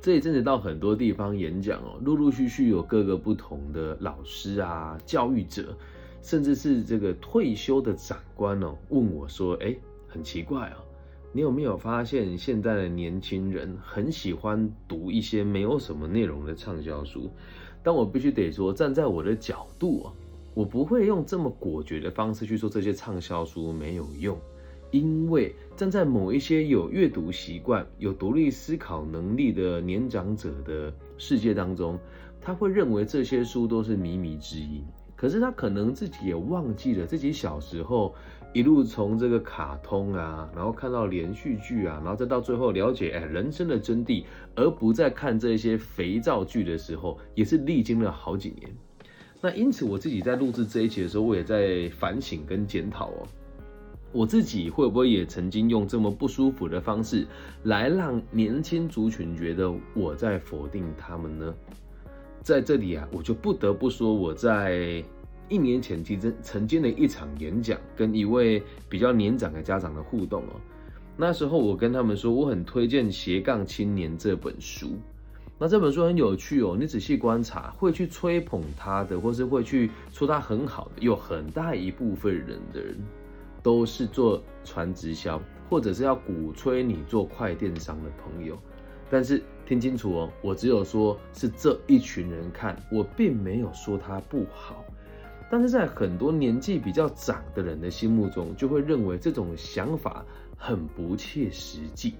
这一阵子到很多地方演讲哦，陆陆续续有各个不同的老师啊、教育者，甚至是这个退休的长官哦，问我说：“哎，很奇怪哦，你有没有发现现在的年轻人很喜欢读一些没有什么内容的畅销书？”但我必须得说，站在我的角度啊，我不会用这么果决的方式去说这些畅销书没有用。因为站在某一些有阅读习惯、有独立思考能力的年长者的世界当中，他会认为这些书都是靡靡之音。可是他可能自己也忘记了自己小时候一路从这个卡通啊，然后看到连续剧啊，然后再到最后了解哎人生的真谛，而不再看这些肥皂剧的时候，也是历经了好几年。那因此我自己在录制这一期的时候，我也在反省跟检讨哦。我自己会不会也曾经用这么不舒服的方式来让年轻族群觉得我在否定他们呢？在这里啊，我就不得不说，我在一年前其实曾经的一场演讲，跟一位比较年长的家长的互动哦。那时候我跟他们说，我很推荐《斜杠青年》这本书。那这本书很有趣哦，你仔细观察，会去吹捧他的，或是会去说他很好的，有很大一部分人的人。都是做传直销，或者是要鼓吹你做快电商的朋友，但是听清楚哦，我只有说是这一群人看，我并没有说他不好。但是在很多年纪比较长的人的心目中，就会认为这种想法很不切实际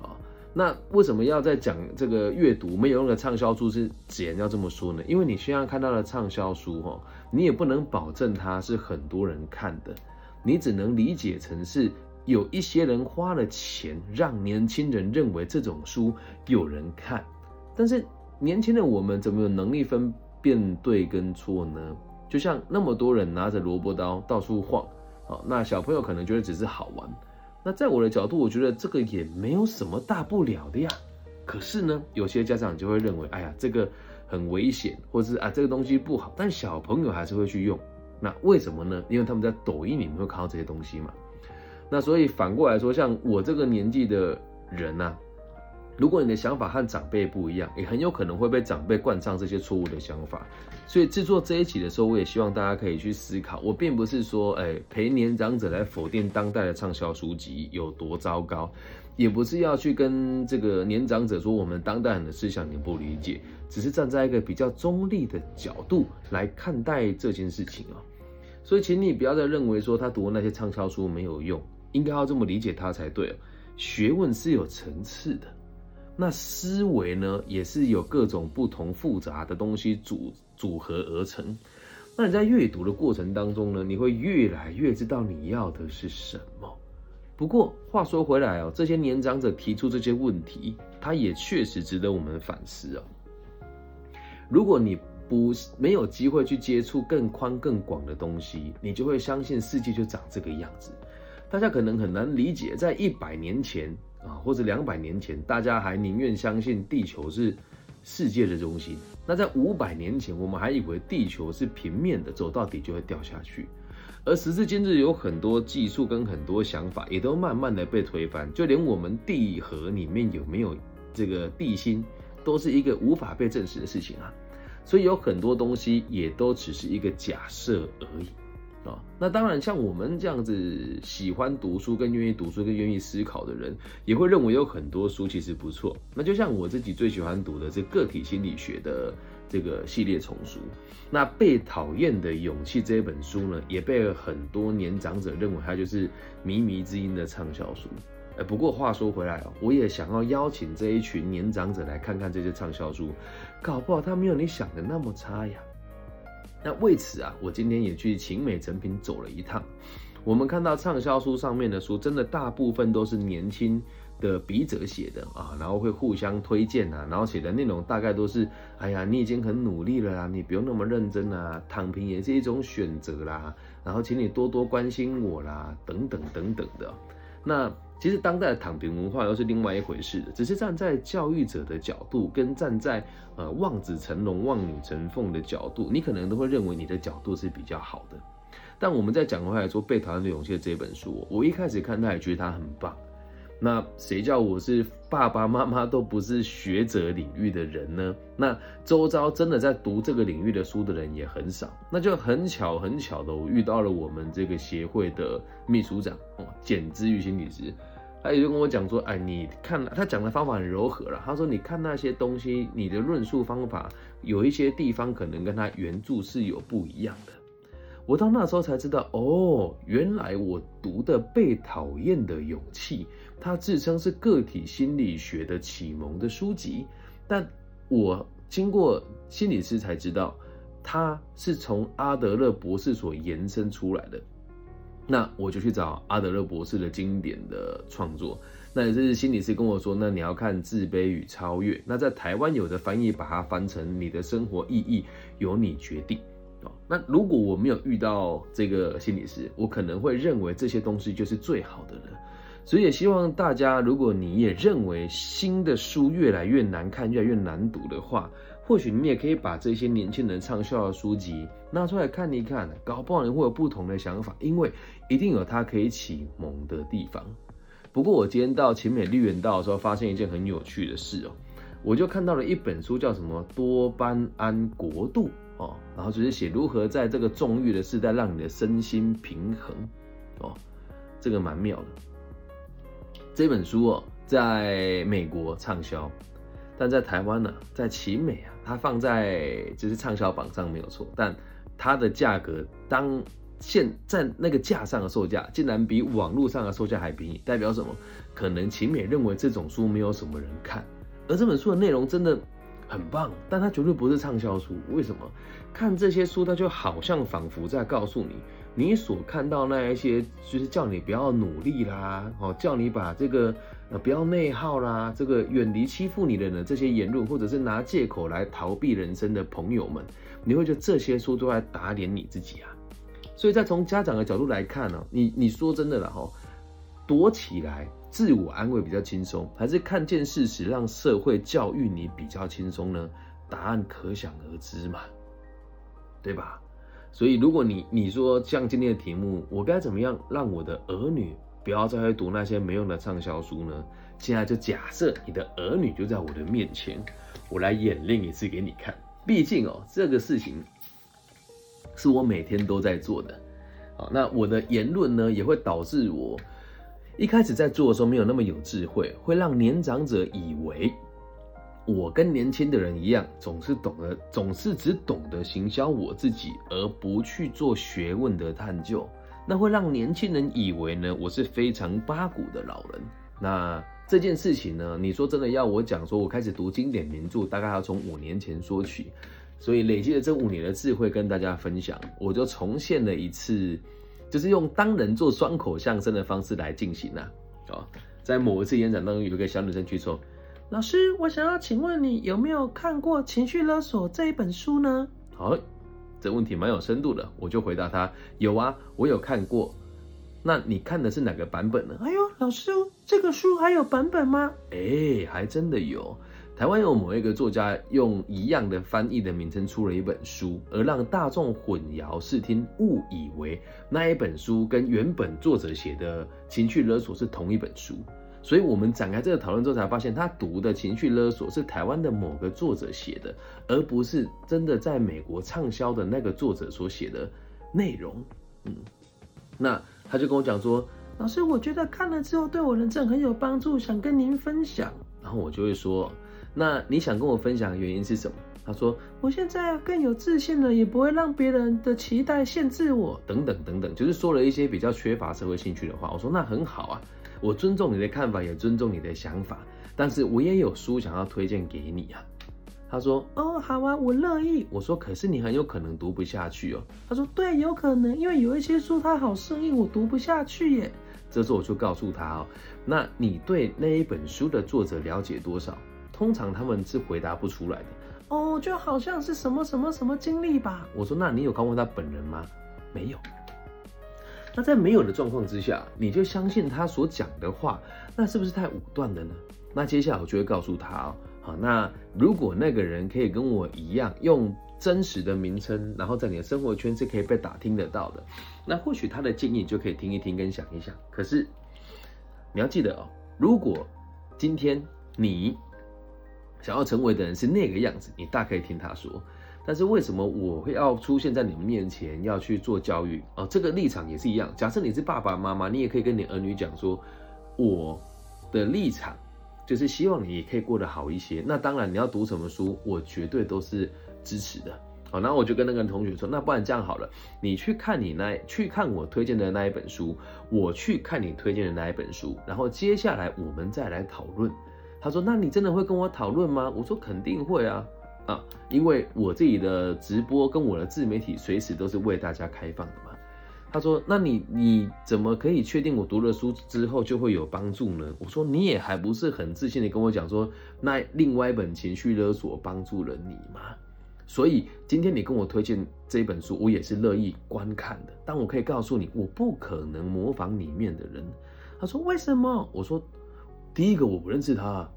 啊。那为什么要在讲这个阅读没有用的畅销书之前要这么说呢？因为你现在看到的畅销书哈，你也不能保证它是很多人看的。你只能理解成是有一些人花了钱，让年轻人认为这种书有人看，但是年轻的我们怎么有能力分辨对跟错呢？就像那么多人拿着萝卜刀到处晃，好，那小朋友可能觉得只是好玩，那在我的角度，我觉得这个也没有什么大不了的呀。可是呢，有些家长就会认为，哎呀，这个很危险，或者是啊这个东西不好，但小朋友还是会去用。那为什么呢？因为他们在抖音里面会看到这些东西嘛。那所以反过来说，像我这个年纪的人呐，如果你的想法和长辈不一样，也很有可能会被长辈灌上这些错误的想法。所以制作这一期的时候，我也希望大家可以去思考。我并不是说，哎，陪年长者来否定当代的畅销书籍有多糟糕，也不是要去跟这个年长者说我们当代人的思想你不理解，只是站在一个比较中立的角度来看待这件事情啊。所以，请你不要再认为说他读那些畅销书没有用，应该要这么理解他才对。学问是有层次的，那思维呢，也是有各种不同复杂的东西组组合而成。那你在阅读的过程当中呢，你会越来越知道你要的是什么。不过话说回来哦，这些年长者提出这些问题，他也确实值得我们反思啊。如果你不没有机会去接触更宽更广的东西，你就会相信世界就长这个样子。大家可能很难理解，在一百年前啊，或者两百年前，大家还宁愿相信地球是世界的中心。那在五百年前，我们还以为地球是平面的，走到底就会掉下去。而时至今日，有很多技术跟很多想法也都慢慢的被推翻，就连我们地核里面有没有这个地心，都是一个无法被证实的事情啊。所以有很多东西也都只是一个假设而已啊。那当然，像我们这样子喜欢读书、更愿意读书、更愿意思考的人，也会认为有很多书其实不错。那就像我自己最喜欢读的是个体心理学的这个系列丛书。那《被讨厌的勇气》这本书呢，也被很多年长者认为它就是靡靡之音的畅销书。不过话说回来，我也想要邀请这一群年长者来看看这些畅销书，搞不好他没有你想的那么差呀。那为此啊，我今天也去晴美成品走了一趟。我们看到畅销书上面的书，真的大部分都是年轻的笔者写的啊，然后会互相推荐啊，然后写的内容大概都是：哎呀，你已经很努力了啦，你不用那么认真啊，躺平也是一种选择啦，然后请你多多关心我啦，等等等等的。那其实当代的躺平文化又是另外一回事的，只是站在教育者的角度，跟站在呃望子成龙、望女成凤的角度，你可能都会认为你的角度是比较好的。但我们在讲回来说《被讨厌的勇气》这本书，我一开始看他也觉得他很棒，那谁叫我是爸爸妈妈都不是学者领域的人呢？那周遭真的在读这个领域的书的人也很少。那就很巧很巧的，我遇到了我们这个协会的秘书长哦，简之玉心理师，他也就跟我讲说，哎，你看他讲的方法很柔和了。他说，你看那些东西，你的论述方法有一些地方可能跟他原著是有不一样的。我到那时候才知道，哦，原来我读的《被讨厌的勇气》。它自称是个体心理学的启蒙的书籍，但我经过心理师才知道，它是从阿德勒博士所延伸出来的。那我就去找阿德勒博士的经典的创作。那这是心理师跟我说，那你要看《自卑与超越》。那在台湾有的翻译把它翻成《你的生活意义由你决定》那如果我没有遇到这个心理师，我可能会认为这些东西就是最好的了。所以也希望大家，如果你也认为新的书越来越难看、越来越难读的话，或许你也可以把这些年轻人畅销的书籍拿出来看一看，搞不好你会有不同的想法，因为一定有它可以启蒙的地方。不过我今天到秦美绿园道的时候，发现一件很有趣的事哦，我就看到了一本书，叫什么《多巴胺国度》哦，然后就是写如何在这个纵欲的时代让你的身心平衡哦，这个蛮妙的。这本书哦，在美国畅销，但在台湾呢，在奇美啊，它放在就是畅销榜上没有错，但它的价格当现在那个架上的售价，竟然比网络上的售价还便宜，代表什么？可能奇美认为这种书没有什么人看，而这本书的内容真的很棒，但它绝对不是畅销书。为什么？看这些书，它就好像仿佛在告诉你。你所看到那一些，就是叫你不要努力啦，哦，叫你把这个呃不要内耗啦，这个远离欺负你的人这些言论，或者是拿借口来逃避人生的朋友们，你会觉得这些书都在打脸你自己啊。所以，在从家长的角度来看呢，你你说真的了哈，躲起来自我安慰比较轻松，还是看见事实让社会教育你比较轻松呢？答案可想而知嘛，对吧？所以，如果你你说像今天的题目，我该怎么样让我的儿女不要再去读那些没用的畅销书呢？现在就假设你的儿女就在我的面前，我来演练一次给你看。毕竟哦，这个事情是我每天都在做的。好，那我的言论呢，也会导致我一开始在做的时候没有那么有智慧，会让年长者以为。我跟年轻的人一样，总是懂得，总是只懂得行销我自己，而不去做学问的探究，那会让年轻人以为呢，我是非常八股的老人。那这件事情呢，你说真的要我讲，说我开始读经典名著，大概要从五年前说起，所以累积了这五年的智慧跟大家分享，我就重现了一次，就是用当人做双口相声的方式来进行啊。哦，在某一次演讲当中，有一个小女生去说。老师，我想要请问你有没有看过《情绪勒索》这一本书呢？好，这问题蛮有深度的，我就回答她：有啊，我有看过。那你看的是哪个版本呢？哎呦，老师，这个书还有版本吗？哎，还真的有。台湾有某一个作家用一样的翻译的名称出了一本书，而让大众混淆视听，误以为那一本书跟原本作者写的《情绪勒索》是同一本书。所以，我们展开这个讨论之后，才发现他读的情绪勒索是台湾的某个作者写的，而不是真的在美国畅销的那个作者所写的内容。嗯，那他就跟我讲说：“老师，我觉得看了之后对我人生很有帮助，想跟您分享。”然后我就会说：“那你想跟我分享的原因是什么？”他说：“我现在更有自信了，也不会让别人的期待限制我，等等等等，就是说了一些比较缺乏社会兴趣的话。”我说：“那很好啊。”我尊重你的看法，也尊重你的想法，但是我也有书想要推荐给你啊。他说：“哦，好啊，我乐意。”我说：“可是你很有可能读不下去哦。”他说：“对，有可能，因为有一些书它好生硬，我读不下去耶。”这时候我就告诉他哦：“那你对那一本书的作者了解多少？通常他们是回答不出来的。哦，就好像是什么什么什么经历吧。”我说：“那你有看过他本人吗？”没有。那在没有的状况之下，你就相信他所讲的话，那是不是太武断了呢？那接下来我就会告诉他哦，好，那如果那个人可以跟我一样用真实的名称，然后在你的生活圈是可以被打听得到的，那或许他的建议就可以听一听跟想一想。可是你要记得哦，如果今天你想要成为的人是那个样子，你大可以听他说。但是为什么我会要出现在你们面前，要去做教育啊？这个立场也是一样。假设你是爸爸妈妈，你也可以跟你儿女讲说，我的立场就是希望你也可以过得好一些。那当然你要读什么书，我绝对都是支持的。好，然后我就跟那个同学说，那不然这样好了，你去看你那去看我推荐的那一本书，我去看你推荐的那一本书，然后接下来我们再来讨论。他说，那你真的会跟我讨论吗？我说肯定会啊。啊，因为我自己的直播跟我的自媒体随时都是为大家开放的嘛。他说：“那你你怎么可以确定我读了书之后就会有帮助呢？”我说：“你也还不是很自信的跟我讲说，那另外一本情绪勒索帮助了你吗？所以今天你跟我推荐这本书，我也是乐意观看的。但我可以告诉你，我不可能模仿里面的人。”他说：“为什么？”我说：“第一个我不认识他。”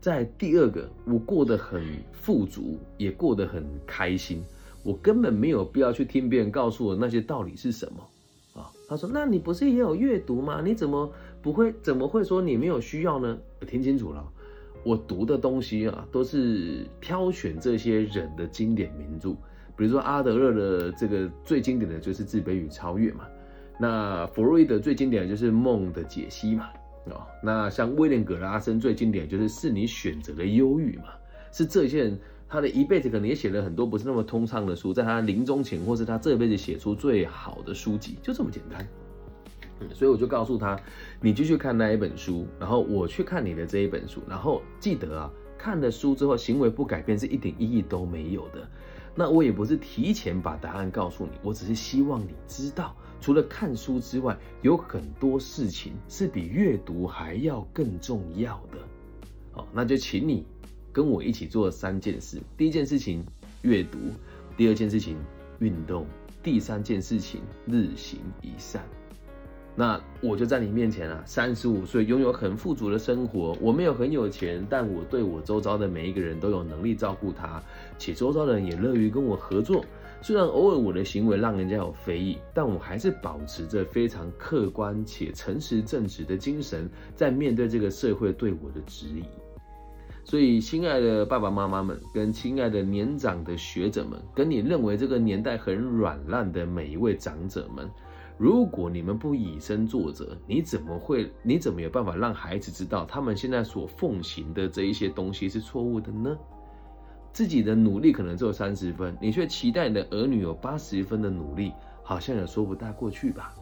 在第二个，我过得很富足，也过得很开心，我根本没有必要去听别人告诉我那些道理是什么啊？他说：“那你不是也有阅读吗？你怎么不会？怎么会说你没有需要呢？”我听清楚了，我读的东西啊，都是挑选这些人的经典名著，比如说阿德勒的这个最经典的就是《自卑与超越》嘛，那弗洛伊德最经典的就是《梦的解析》嘛。哦，那像威廉·葛拉森最经典就是是你选择的忧郁嘛，是这些人他的一辈子可能也写了很多不是那么通畅的书，在他临终前或是他这辈子写出最好的书籍，就这么简单。嗯，所以我就告诉他，你继续看那一本书，然后我去看你的这一本书，然后记得啊，看了书之后行为不改变是一点意义都没有的。那我也不是提前把答案告诉你，我只是希望你知道。除了看书之外，有很多事情是比阅读还要更重要的。好，那就请你跟我一起做三件事：第一件事情阅读，第二件事情运动，第三件事情日行一善。那我就在你面前啊，三十五岁，拥有很富足的生活。我没有很有钱，但我对我周遭的每一个人都有能力照顾他，且周遭的人也乐于跟我合作。虽然偶尔我的行为让人家有非议，但我还是保持着非常客观且诚实正直的精神，在面对这个社会对我的质疑。所以，亲爱的爸爸妈妈们，跟亲爱的年长的学者们，跟你认为这个年代很软烂的每一位长者们，如果你们不以身作则，你怎么会？你怎么有办法让孩子知道他们现在所奉行的这一些东西是错误的呢？自己的努力可能只有三十分，你却期待你的儿女有八十分的努力，好像也说不大过去吧。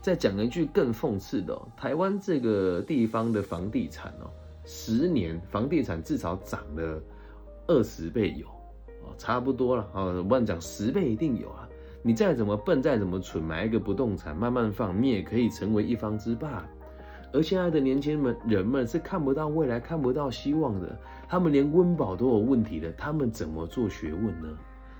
再讲一句更讽刺的，台湾这个地方的房地产哦，十年房地产至少涨了二十倍有哦，差不多了啊。我乱讲十倍一定有啊。你再怎么笨，再怎么蠢，买一个不动产慢慢放，你也可以成为一方之霸。而现在的年轻们人们是看不到未来、看不到希望的。他们连温饱都有问题的，他们怎么做学问呢？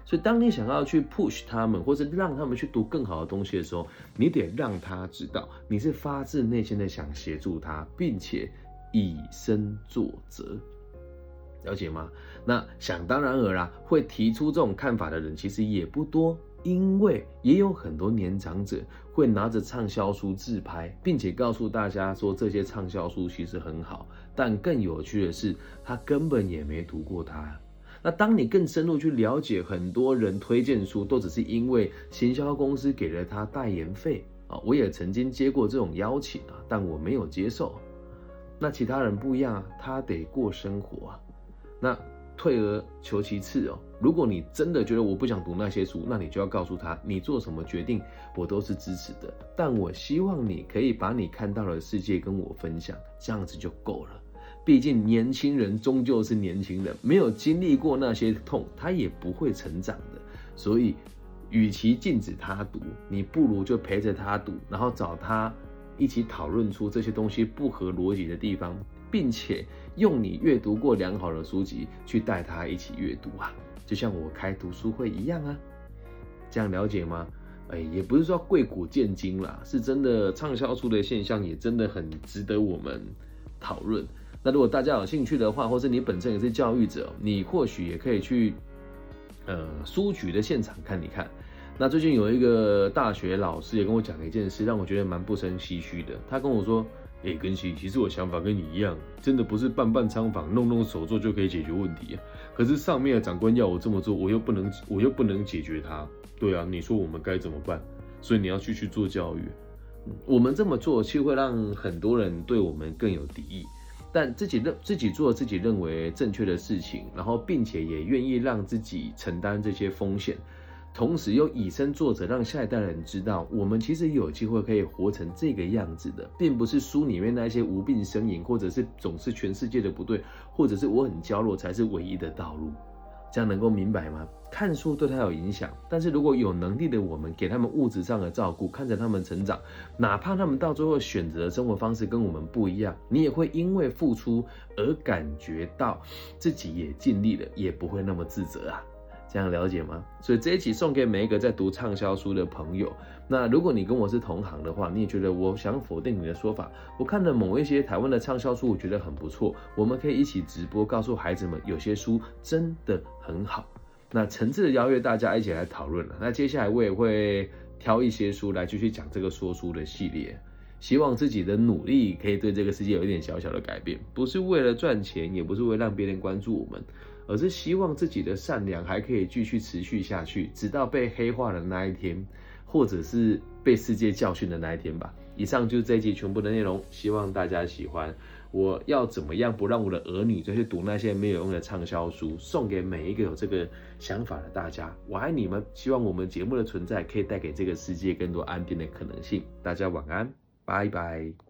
所以，当你想要去 push 他们，或者让他们去读更好的东西的时候，你得让他知道你是发自内心的想协助他，并且以身作则，了解吗？那想当然尔啦，会提出这种看法的人其实也不多。因为也有很多年长者会拿着畅销书自拍，并且告诉大家说这些畅销书其实很好。但更有趣的是，他根本也没读过它。那当你更深入去了解，很多人推荐书都只是因为行销公司给了他代言费啊。我也曾经接过这种邀请啊，但我没有接受。那其他人不一样啊，他得过生活啊。那。退而求其次哦，如果你真的觉得我不想读那些书，那你就要告诉他，你做什么决定，我都是支持的。但我希望你可以把你看到的世界跟我分享，这样子就够了。毕竟年轻人终究是年轻人，没有经历过那些痛，他也不会成长的。所以，与其禁止他读，你不如就陪着他读，然后找他一起讨论出这些东西不合逻辑的地方。并且用你阅读过良好的书籍去带他一起阅读啊，就像我开读书会一样啊，这样了解吗？哎，也不是说贵古见今啦，是真的畅销书的现象也真的很值得我们讨论。那如果大家有兴趣的话，或是你本身也是教育者，你或许也可以去呃书局的现场看一看。那最近有一个大学老师也跟我讲了一件事，让我觉得蛮不胜唏嘘的。他跟我说。哎，根熙，其实我想法跟你一样，真的不是办办仓房、弄弄手作就可以解决问题啊。可是上面的长官要我这么做，我又不能，我又不能解决它。对啊，你说我们该怎么办？所以你要继续做教育。我们这么做，其实会让很多人对我们更有敌意。但自己认自己做自己认为正确的事情，然后并且也愿意让自己承担这些风险。同时又以身作则，让下一代人知道，我们其实有机会可以活成这个样子的，并不是书里面那些无病呻吟，或者是总是全世界的不对，或者是我很娇弱才是唯一的道路。这样能够明白吗？看书对他有影响，但是如果有能力的我们给他们物质上的照顾，看着他们成长，哪怕他们到最后选择的生活方式跟我们不一样，你也会因为付出而感觉到自己也尽力了，也不会那么自责啊。这样了解吗？所以这一期送给每一个在读畅销书的朋友。那如果你跟我是同行的话，你也觉得我想否定你的说法。我看了某一些台湾的畅销书，我觉得很不错。我们可以一起直播，告诉孩子们有些书真的很好。那诚挚的邀约大家一起来讨论了。那接下来我也会挑一些书来继续讲这个说书的系列。希望自己的努力可以对这个世界有一点小小的改变，不是为了赚钱，也不是为了让别人关注我们。而是希望自己的善良还可以继续持续下去，直到被黑化的那一天，或者是被世界教训的那一天吧。以上就是这一集全部的内容，希望大家喜欢。我要怎么样不让我的儿女再去读那些没有用的畅销书？送给每一个有这个想法的大家，我爱你们。希望我们节目的存在可以带给这个世界更多安定的可能性。大家晚安，拜拜。